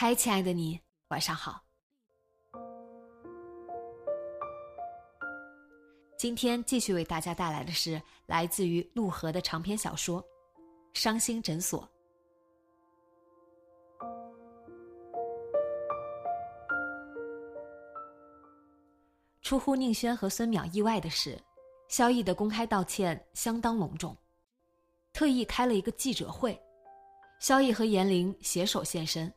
嗨，亲爱的你，晚上好。今天继续为大家带来的是来自于陆河的长篇小说《伤心诊所》。出乎宁轩和孙淼意外的是，萧逸的公开道歉相当隆重，特意开了一个记者会，萧逸和严玲携手现身。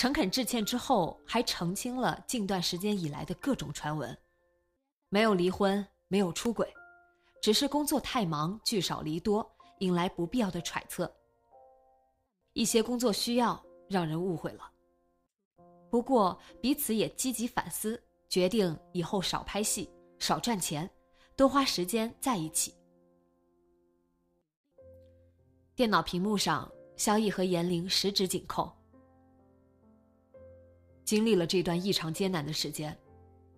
诚恳致歉之后，还澄清了近段时间以来的各种传闻：没有离婚，没有出轨，只是工作太忙，聚少离多，引来不必要的揣测。一些工作需要，让人误会了。不过彼此也积极反思，决定以后少拍戏，少赚钱，多花时间在一起。电脑屏幕上，萧逸和严玲十指紧扣。经历了这段异常艰难的时间，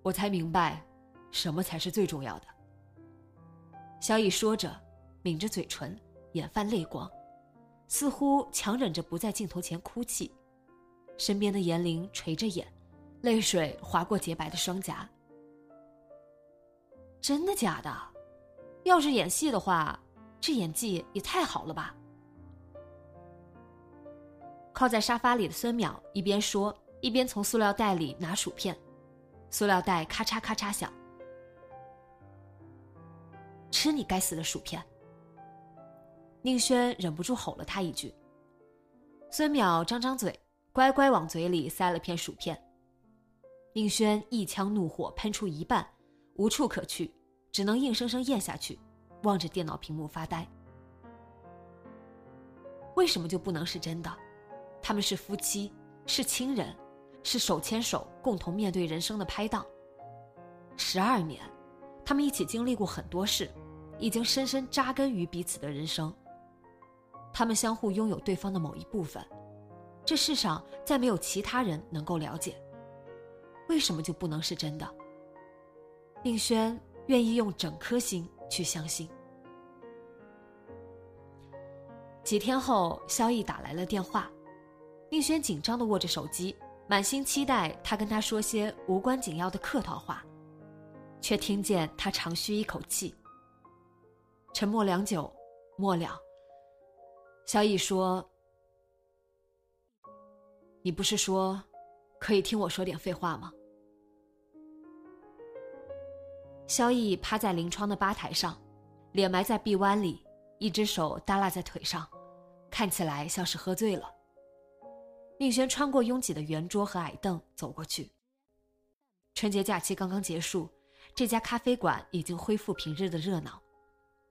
我才明白，什么才是最重要的。萧逸说着，抿着嘴唇，眼泛泪光，似乎强忍着不在镜头前哭泣。身边的严玲垂着眼，泪水划过洁白的双颊。真的假的？要是演戏的话，这演技也太好了吧！靠在沙发里的孙淼一边说。一边从塑料袋里拿薯片，塑料袋咔嚓咔嚓响。吃你该死的薯片！宁轩忍不住吼了他一句。孙淼张张嘴，乖乖往嘴里塞了片薯片。宁轩一腔怒火喷出一半，无处可去，只能硬生生咽下去，望着电脑屏幕发呆。为什么就不能是真的？他们是夫妻，是亲人。是手牵手共同面对人生的拍档。十二年，他们一起经历过很多事，已经深深扎根于彼此的人生。他们相互拥有对方的某一部分，这世上再没有其他人能够了解。为什么就不能是真的？宁轩愿意用整颗心去相信。几天后，萧逸打来了电话，宁轩紧张的握着手机。满心期待他跟他说些无关紧要的客套话，却听见他长吁一口气。沉默良久，末了，萧逸说：“你不是说可以听我说点废话吗？”萧逸趴在临窗的吧台上，脸埋在臂弯里，一只手耷拉在腿上，看起来像是喝醉了。宁轩穿过拥挤的圆桌和矮凳走过去。春节假期刚刚结束，这家咖啡馆已经恢复平日的热闹，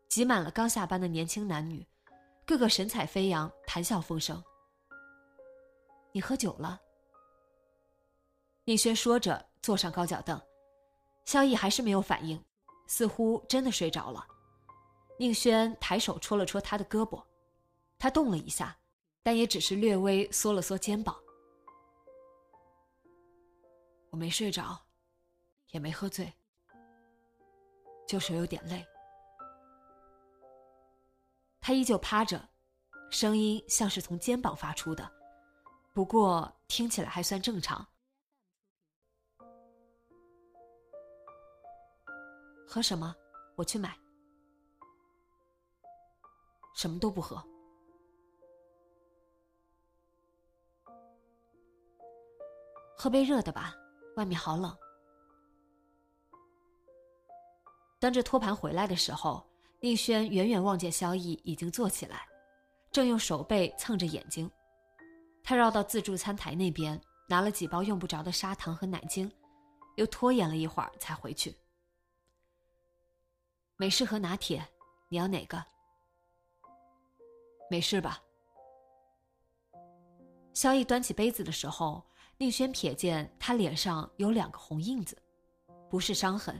挤满了刚下班的年轻男女，个个神采飞扬，谈笑风生。你喝酒了？宁轩说着坐上高脚凳，萧逸还是没有反应，似乎真的睡着了。宁轩抬手戳了戳他的胳膊，他动了一下。但也只是略微缩了缩肩膀。我没睡着，也没喝醉，就是有点累。他依旧趴着，声音像是从肩膀发出的，不过听起来还算正常。喝什么？我去买。什么都不喝。喝杯热的吧，外面好冷。端着托盘回来的时候，宁轩远远望见萧逸已经坐起来，正用手背蹭着眼睛。他绕到自助餐台那边，拿了几包用不着的砂糖和奶精，又拖延了一会儿才回去。美式和拿铁，你要哪个？没事吧？萧逸端起杯子的时候，宁轩瞥见他脸上有两个红印子，不是伤痕。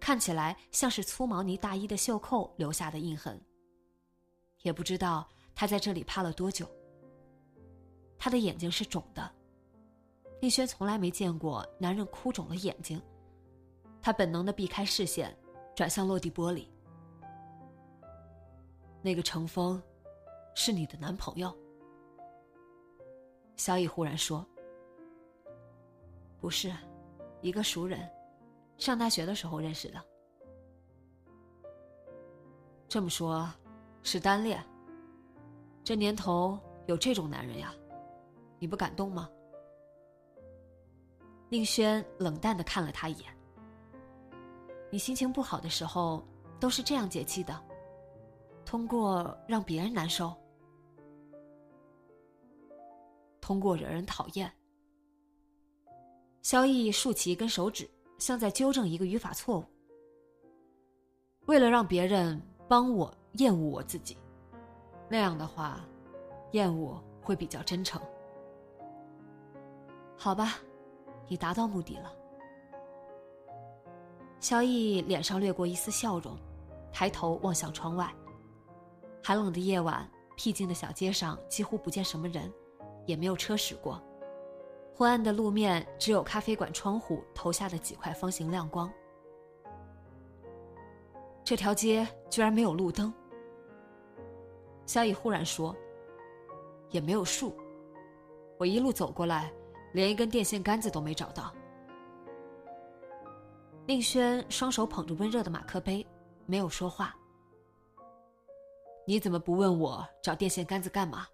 看起来像是粗毛呢大衣的袖扣留下的印痕。也不知道他在这里趴了多久。他的眼睛是肿的，丽轩从来没见过男人哭肿了眼睛。他本能的避开视线，转向落地玻璃。那个程峰，是你的男朋友？小乙忽然说：“不是，一个熟人。”上大学的时候认识的。这么说，是单恋。这年头有这种男人呀，你不感动吗？宁轩冷淡的看了他一眼。你心情不好的时候都是这样解气的，通过让别人难受，通过惹人讨厌。萧逸竖起一根手指。像在纠正一个语法错误。为了让别人帮我厌恶我自己，那样的话，厌恶会比较真诚。好吧，你达到目的了。萧逸脸上掠过一丝笑容，抬头望向窗外。寒冷的夜晚，僻静的小街上几乎不见什么人，也没有车驶过。昏暗的路面只有咖啡馆窗户投下的几块方形亮光。这条街居然没有路灯。萧逸忽然说：“也没有树，我一路走过来，连一根电线杆子都没找到。”宁轩双手捧着温热的马克杯，没有说话。你怎么不问我找电线杆子干嘛？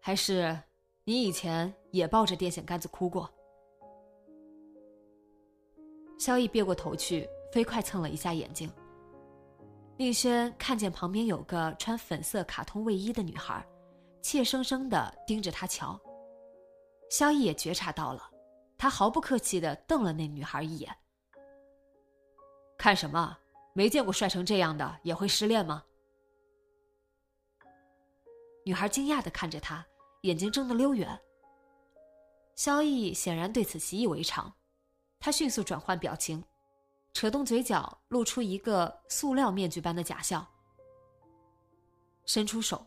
还是？你以前也抱着电线杆子哭过。萧逸别过头去，飞快蹭了一下眼睛。宁轩看见旁边有个穿粉色卡通卫衣的女孩，怯生生的盯着他瞧。萧逸也觉察到了，他毫不客气的瞪了那女孩一眼。看什么？没见过帅成这样的也会失恋吗？女孩惊讶的看着他。眼睛睁得溜圆。萧逸显然对此习以为常，他迅速转换表情，扯动嘴角，露出一个塑料面具般的假笑，伸出手：“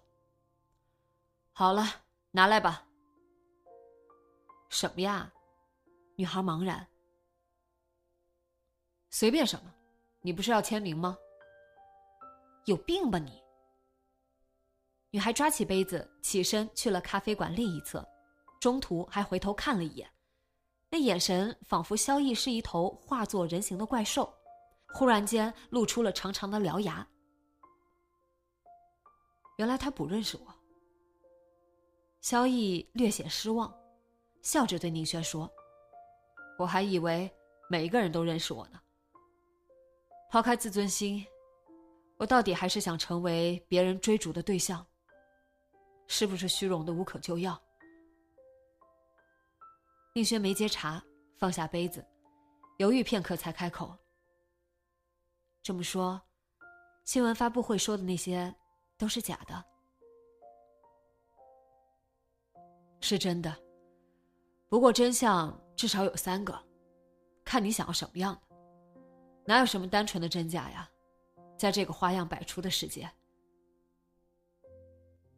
好了，拿来吧。”“什么呀？”女孩茫然。“随便什么，你不是要签名吗？”“有病吧你！”女孩抓起杯子，起身去了咖啡馆另一侧，中途还回头看了一眼，那眼神仿佛萧逸是一头化作人形的怪兽，忽然间露出了长长的獠牙。原来他不认识我。萧逸略显失望，笑着对宁轩说：“我还以为每一个人都认识我呢。抛开自尊心，我到底还是想成为别人追逐的对象。”是不是虚荣的无可救药？宁轩没接茬，放下杯子，犹豫片刻才开口：“这么说，新闻发布会说的那些都是假的？是真的，不过真相至少有三个，看你想要什么样的。哪有什么单纯的真假呀？在这个花样百出的世界。”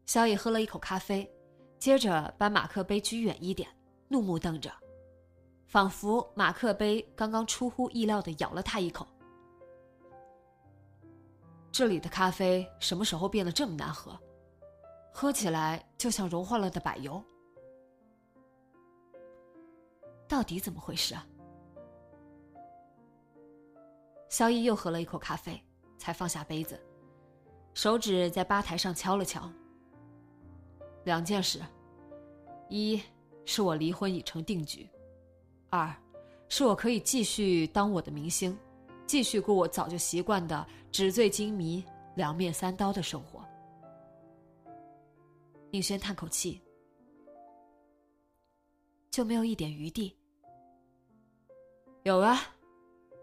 萧逸喝了一口咖啡，接着把马克杯举远一点，怒目瞪着，仿佛马克杯刚刚出乎意料的咬了他一口。这里的咖啡什么时候变得这么难喝？喝起来就像融化了的柏油。到底怎么回事啊？萧逸又喝了一口咖啡，才放下杯子，手指在吧台上敲了敲。两件事，一是我离婚已成定局，二，是我可以继续当我的明星，继续过我早就习惯的纸醉金迷、两面三刀的生活。宁轩叹口气，就没有一点余地？有啊，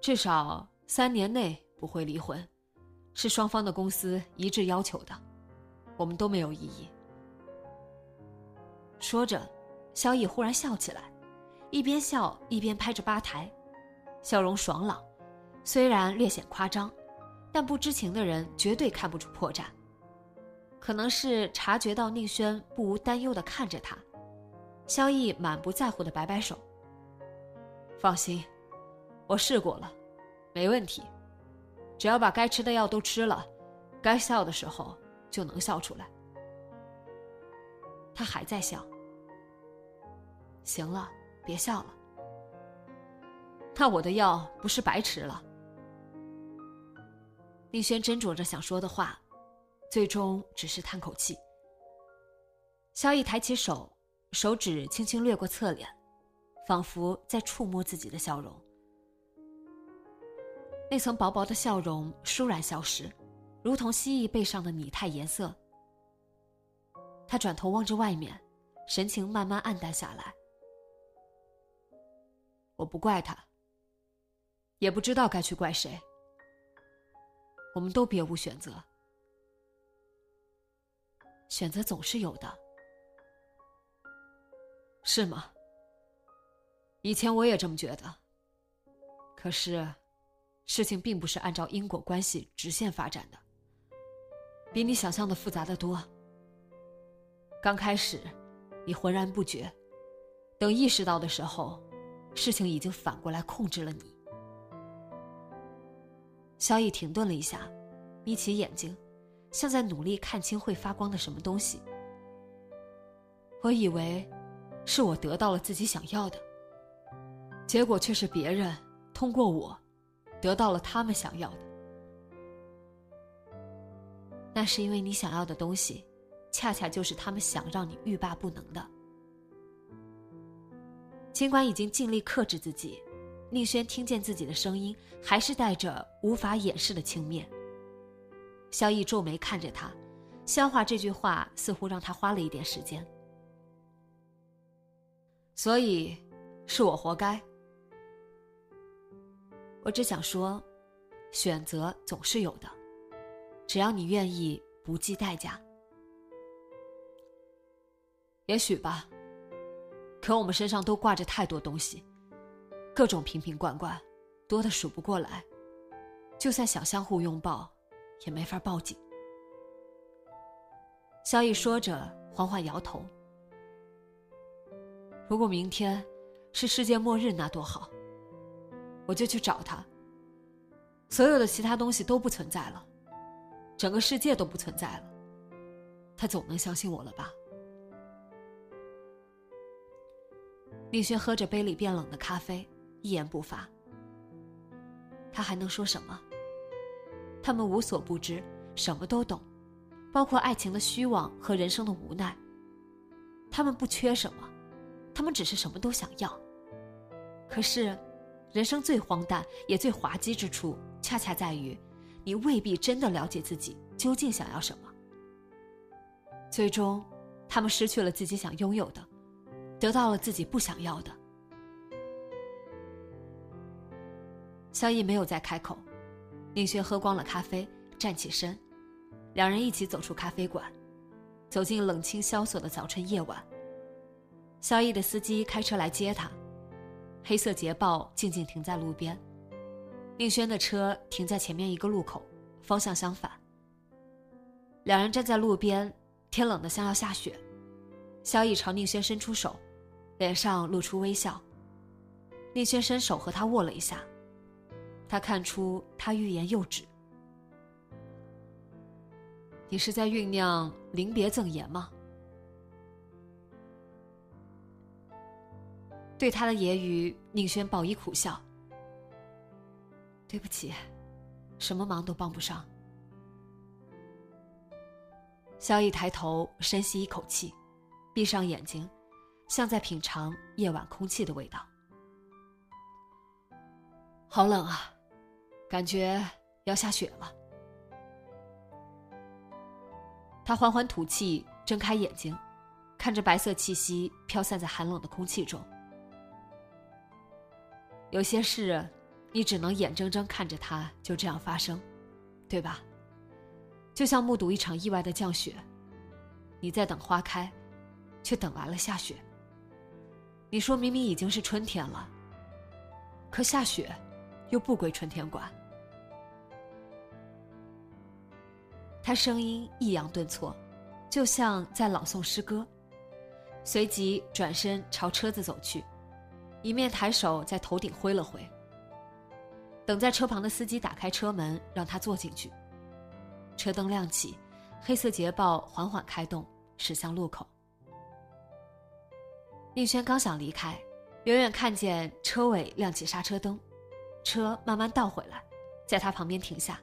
至少三年内不会离婚，是双方的公司一致要求的，我们都没有异议。说着，萧逸忽然笑起来，一边笑一边拍着吧台，笑容爽朗，虽然略显夸张，但不知情的人绝对看不出破绽。可能是察觉到宁轩不无担忧的看着他，萧逸满不在乎的摆摆手：“放心，我试过了，没问题。只要把该吃的药都吃了，该笑的时候就能笑出来。”他还在笑。行了，别笑了。那我的药不是白吃了？宁轩斟酌着想说的话。最终只是叹口气。萧逸抬起手，手指轻轻掠过侧脸，仿佛在触摸自己的笑容。那层薄薄的笑容倏然消失，如同蜥蜴背上的拟态颜色。他转头望着外面，神情慢慢暗淡下来。我不怪他，也不知道该去怪谁。我们都别无选择。选择总是有的，是吗？以前我也这么觉得。可是，事情并不是按照因果关系直线发展的，比你想象的复杂的多。刚开始，你浑然不觉，等意识到的时候，事情已经反过来控制了你。萧逸停顿了一下，眯起眼睛。像在努力看清会发光的什么东西。我以为，是我得到了自己想要的，结果却是别人通过我，得到了他们想要的。那是因为你想要的东西，恰恰就是他们想让你欲罢不能的。尽管已经尽力克制自己，宁轩听见自己的声音，还是带着无法掩饰的轻蔑。萧逸皱眉看着他，消化这句话似乎让他花了一点时间。所以，是我活该。我只想说，选择总是有的，只要你愿意不计代价。也许吧。可我们身上都挂着太多东西，各种瓶瓶罐罐，多的数不过来。就算想相互拥抱。也没法报警。萧逸说着，缓缓摇头。如果明天是世界末日，那多好！我就去找他。所有的其他东西都不存在了，整个世界都不存在了。他总能相信我了吧？宁轩喝着杯里变冷的咖啡，一言不发。他还能说什么？他们无所不知，什么都懂，包括爱情的虚妄和人生的无奈。他们不缺什么，他们只是什么都想要。可是，人生最荒诞也最滑稽之处，恰恰在于，你未必真的了解自己究竟想要什么。最终，他们失去了自己想拥有的，得到了自己不想要的。萧逸没有再开口。宁轩喝光了咖啡，站起身，两人一起走出咖啡馆，走进冷清萧索的早春夜晚。萧逸的司机开车来接他，黑色捷豹静静停在路边，宁轩的车停在前面一个路口，方向相反。两人站在路边，天冷得像要下雪。萧逸朝宁轩伸出手，脸上露出微笑。宁轩伸手和他握了一下。他看出他欲言又止。你是在酝酿临别赠言吗？对他的揶揄，宁轩报以苦笑。对不起，什么忙都帮不上。萧逸抬头深吸一口气，闭上眼睛，像在品尝夜晚空气的味道。好冷啊，感觉要下雪了。他缓缓吐气，睁开眼睛，看着白色气息飘散在寒冷的空气中。有些事，你只能眼睁睁看着它就这样发生，对吧？就像目睹一场意外的降雪，你在等花开，却等来了下雪。你说明明已经是春天了，可下雪，又不归春天管。他声音抑扬顿挫，就像在朗诵诗歌，随即转身朝车子走去，一面抬手在头顶挥了挥。等在车旁的司机打开车门，让他坐进去。车灯亮起，黑色捷豹缓缓开动，驶向路口。宁轩刚想离开，远远看见车尾亮起刹车灯，车慢慢倒回来，在他旁边停下。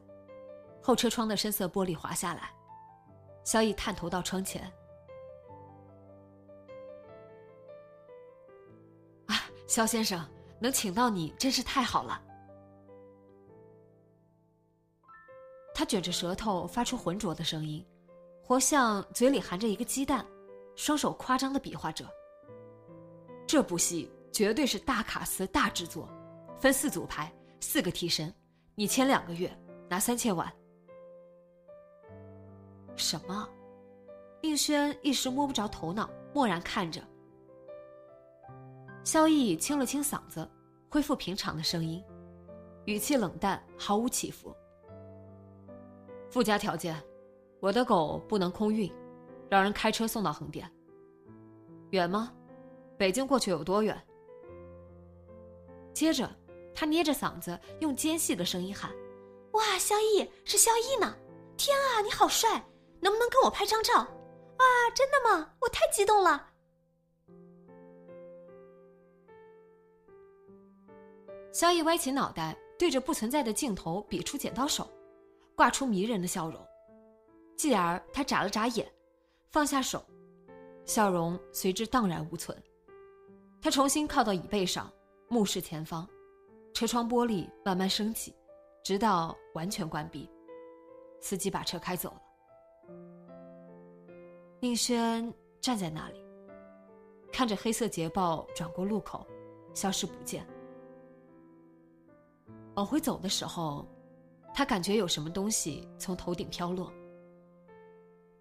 后车窗的深色玻璃滑下来，萧逸探头到窗前。啊，萧先生，能请到你真是太好了。他卷着舌头发出浑浊的声音，活像嘴里含着一个鸡蛋，双手夸张的比划着。这部戏绝对是大卡司大制作，分四组拍，四个替身，你签两个月，拿三千万。什么？宁轩一时摸不着头脑，默然看着。萧逸清了清嗓子，恢复平常的声音，语气冷淡，毫无起伏。附加条件，我的狗不能空运，让人开车送到横店。远吗？北京过去有多远？接着，他捏着嗓子，用尖细的声音喊：“哇，萧逸是萧逸呢！天啊，你好帅！”能不能跟我拍张照？啊，真的吗？我太激动了！萧逸歪起脑袋，对着不存在的镜头比出剪刀手，挂出迷人的笑容。继而，他眨了眨眼，放下手，笑容随之荡然无存。他重新靠到椅背上，目视前方，车窗玻璃慢慢升起，直到完全关闭。司机把车开走了。宁轩站在那里，看着黑色捷豹转过路口，消失不见。往回走的时候，他感觉有什么东西从头顶飘落。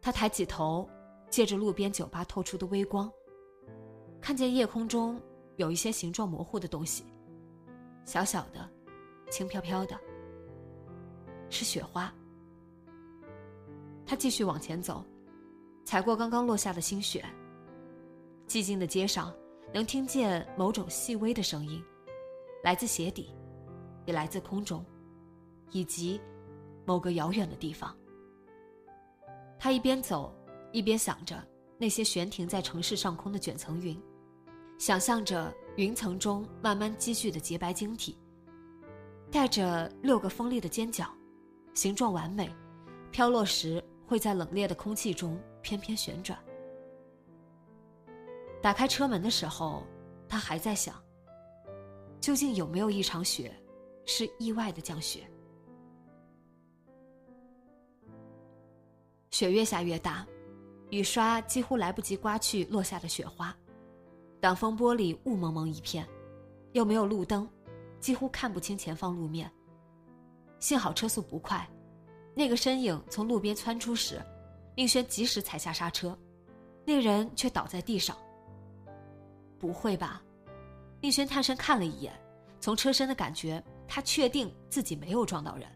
他抬起头，借着路边酒吧透出的微光，看见夜空中有一些形状模糊的东西，小小的，轻飘飘的，是雪花。他继续往前走。踩过刚刚落下的新雪。寂静的街上，能听见某种细微的声音，来自鞋底，也来自空中，以及某个遥远的地方。他一边走，一边想着那些悬停在城市上空的卷层云，想象着云层中慢慢积聚的洁白晶体，带着六个锋利的尖角，形状完美，飘落时会在冷冽的空气中。翩翩旋转。打开车门的时候，他还在想：究竟有没有一场雪，是意外的降雪？雪越下越大，雨刷几乎来不及刮去落下的雪花，挡风玻璃雾蒙蒙一片，又没有路灯，几乎看不清前方路面。幸好车速不快，那个身影从路边窜出时。宁轩及时踩下刹车，那人却倒在地上。不会吧？宁轩探身看了一眼，从车身的感觉，他确定自己没有撞到人。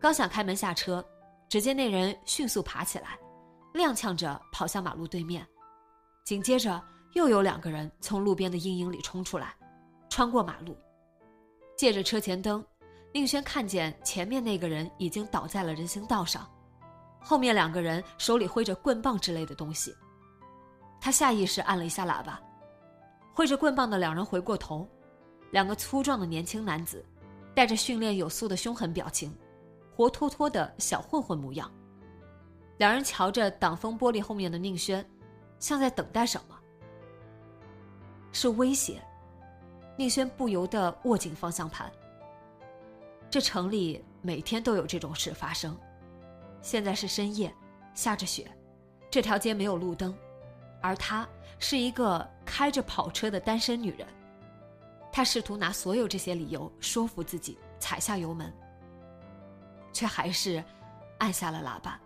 刚想开门下车，只见那人迅速爬起来，踉跄着跑向马路对面。紧接着，又有两个人从路边的阴影里冲出来，穿过马路。借着车前灯，宁轩看见前面那个人已经倒在了人行道上。后面两个人手里挥着棍棒之类的东西，他下意识按了一下喇叭。挥着棍棒的两人回过头，两个粗壮的年轻男子，带着训练有素的凶狠表情，活脱脱的小混混模样。两人瞧着挡风玻璃后面的宁轩，像在等待什么。是威胁。宁轩不由得握紧方向盘，这城里每天都有这种事发生。现在是深夜，下着雪，这条街没有路灯，而她是一个开着跑车的单身女人。她试图拿所有这些理由说服自己踩下油门，却还是按下了喇叭。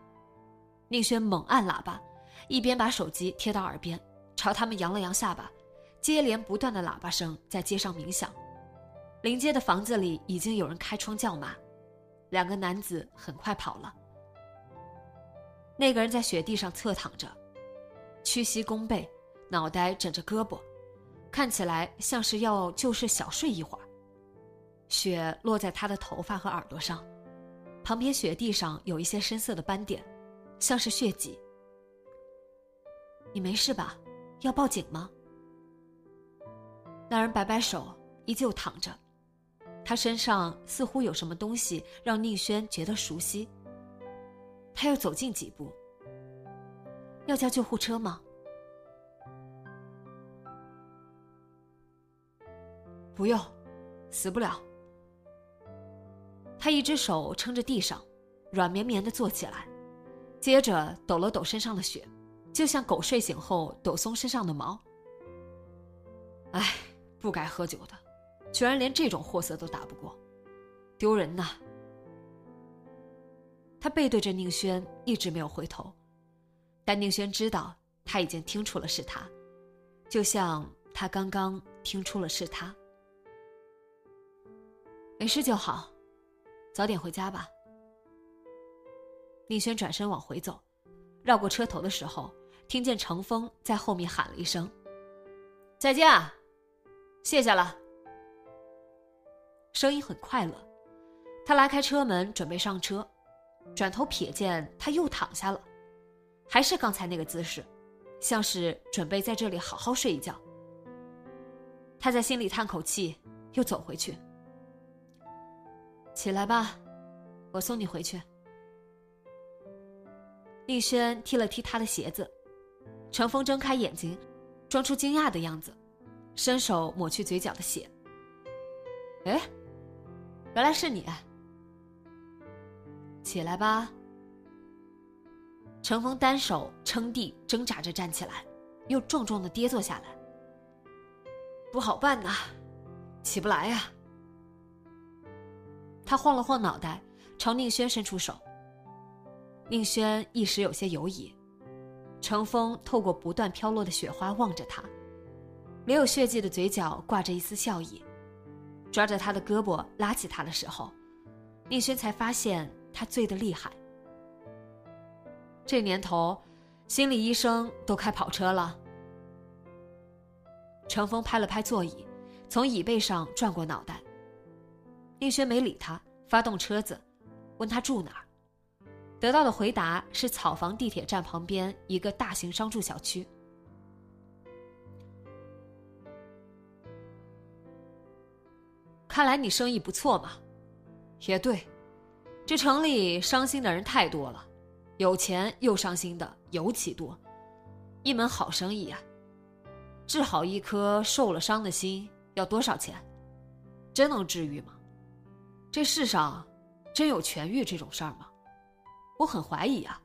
宁轩猛按喇叭，一边把手机贴到耳边，朝他们扬了扬下巴。接连不断的喇叭声在街上鸣响，临街的房子里已经有人开窗叫骂，两个男子很快跑了。那个人在雪地上侧躺着，屈膝弓背，脑袋枕着胳膊，看起来像是要就是小睡一会儿。雪落在他的头发和耳朵上，旁边雪地上有一些深色的斑点，像是血迹。你没事吧？要报警吗？那人摆摆手，依旧躺着。他身上似乎有什么东西让宁轩觉得熟悉。他又走近几步。要叫救护车吗？不用，死不了。他一只手撑着地上，软绵绵的坐起来，接着抖了抖身上的雪，就像狗睡醒后抖松身上的毛。唉。不该喝酒的，居然连这种货色都打不过，丢人呐！他背对着宁轩，一直没有回头，但宁轩知道他已经听出了是他，就像他刚刚听出了是他。没事就好，早点回家吧。宁轩转身往回走，绕过车头的时候，听见程峰在后面喊了一声：“再见。”谢谢了，声音很快乐。他拉开车门准备上车，转头瞥见他又躺下了，还是刚才那个姿势，像是准备在这里好好睡一觉。他在心里叹口气，又走回去。起来吧，我送你回去。丽轩踢了踢他的鞋子，程峰睁开眼睛，装出惊讶的样子。伸手抹去嘴角的血。哎，原来是你！起来吧。程峰单手撑地，挣扎着站起来，又重重的跌坐下来。不好办呐，起不来呀。他晃了晃脑袋，朝宁轩伸出手。宁轩一时有些犹疑。程峰透过不断飘落的雪花望着他。没有血迹的嘴角挂着一丝笑意，抓着他的胳膊拉起他的时候，宁轩才发现他醉得厉害。这年头，心理医生都开跑车了。程峰拍了拍座椅，从椅背上转过脑袋。宁轩没理他，发动车子，问他住哪儿，得到的回答是草房地铁站旁边一个大型商住小区。看来你生意不错嘛，也对，这城里伤心的人太多了，有钱又伤心的尤其多，一门好生意啊！治好一颗受了伤的心要多少钱？真能治愈吗？这世上真有痊愈这种事儿吗？我很怀疑啊。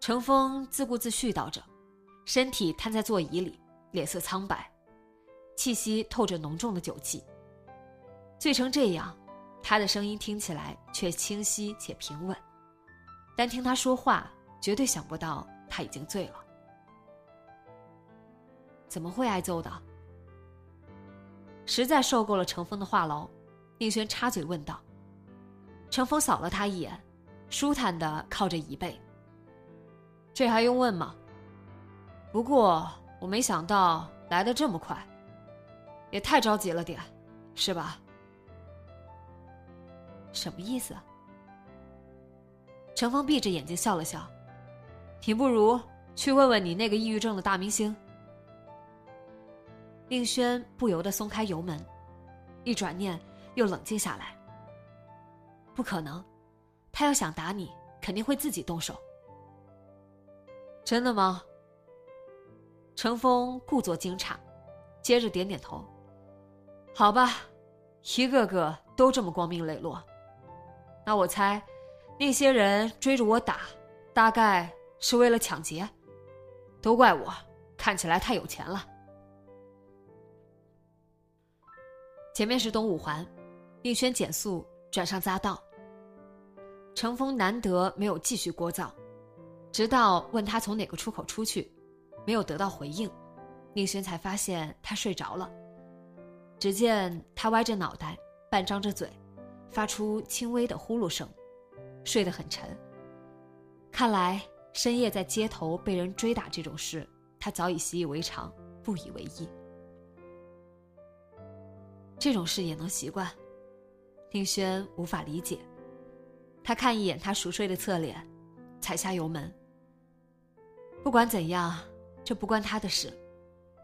程峰自顾自絮叨着，身体瘫在座椅里，脸色苍白。气息透着浓重的酒气。醉成这样，他的声音听起来却清晰且平稳。单听他说话，绝对想不到他已经醉了。怎么会挨揍的？实在受够了程峰的话痨，宁轩插嘴问道。程峰扫了他一眼，舒坦的靠着椅背。这还用问吗？不过我没想到来的这么快。也太着急了点，是吧？什么意思？程峰闭着眼睛笑了笑，你不如去问问你那个抑郁症的大明星。令轩不由得松开油门，一转念又冷静下来。不可能，他要想打你，肯定会自己动手。真的吗？程峰故作惊诧，接着点点头。好吧，一个个都这么光明磊落。那我猜，那些人追着我打，大概是为了抢劫。都怪我，看起来太有钱了。前面是东五环，宁轩减速转上匝道。程峰难得没有继续聒噪，直到问他从哪个出口出去，没有得到回应，宁轩才发现他睡着了。只见他歪着脑袋，半张着嘴，发出轻微的呼噜声，睡得很沉。看来深夜在街头被人追打这种事，他早已习以为常，不以为意。这种事也能习惯，令轩无法理解。他看一眼他熟睡的侧脸，踩下油门。不管怎样，这不关他的事，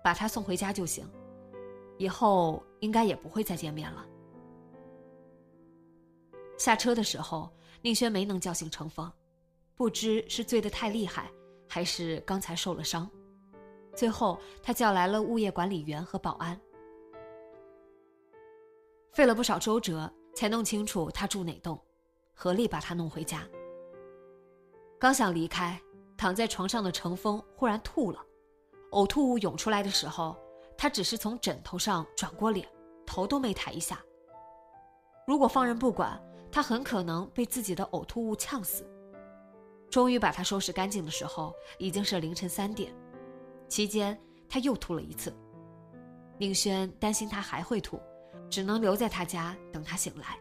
把他送回家就行。以后应该也不会再见面了。下车的时候，宁轩没能叫醒程峰，不知是醉得太厉害，还是刚才受了伤。最后，他叫来了物业管理员和保安。费了不少周折，才弄清楚他住哪栋，合力把他弄回家。刚想离开，躺在床上的程峰忽然吐了，呕吐物涌出来的时候，他只是从枕头上转过脸，头都没抬一下。如果放任不管，他很可能被自己的呕吐物呛死。终于把他收拾干净的时候，已经是凌晨三点。期间他又吐了一次，宁轩担心他还会吐。只能留在他家等他醒来。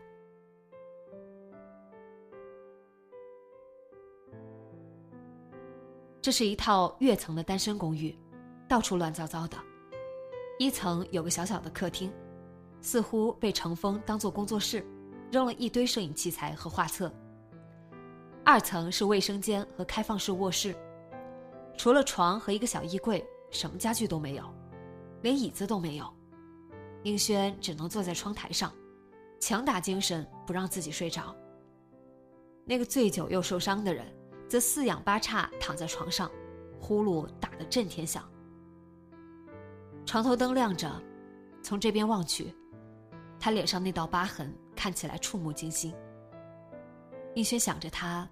这是一套跃层的单身公寓，到处乱糟糟的。一层有个小小的客厅，似乎被程峰当做工作室，扔了一堆摄影器材和画册。二层是卫生间和开放式卧室，除了床和一个小衣柜，什么家具都没有，连椅子都没有。英轩只能坐在窗台上，强打精神不让自己睡着。那个醉酒又受伤的人，则四仰八叉躺在床上，呼噜打得震天响。床头灯亮着，从这边望去，他脸上那道疤痕看起来触目惊心。逸轩想着他，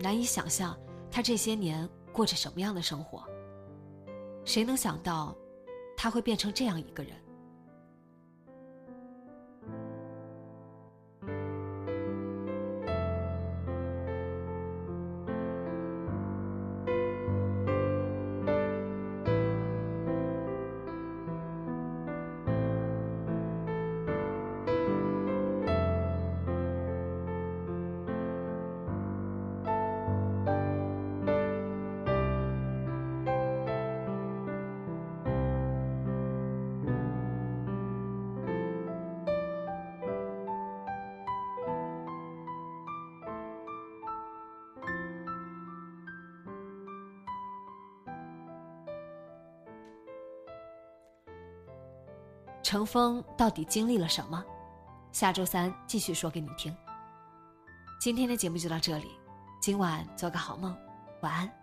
难以想象他这些年过着什么样的生活。谁能想到，他会变成这样一个人？程峰到底经历了什么？下周三继续说给你听。今天的节目就到这里，今晚做个好梦，晚安。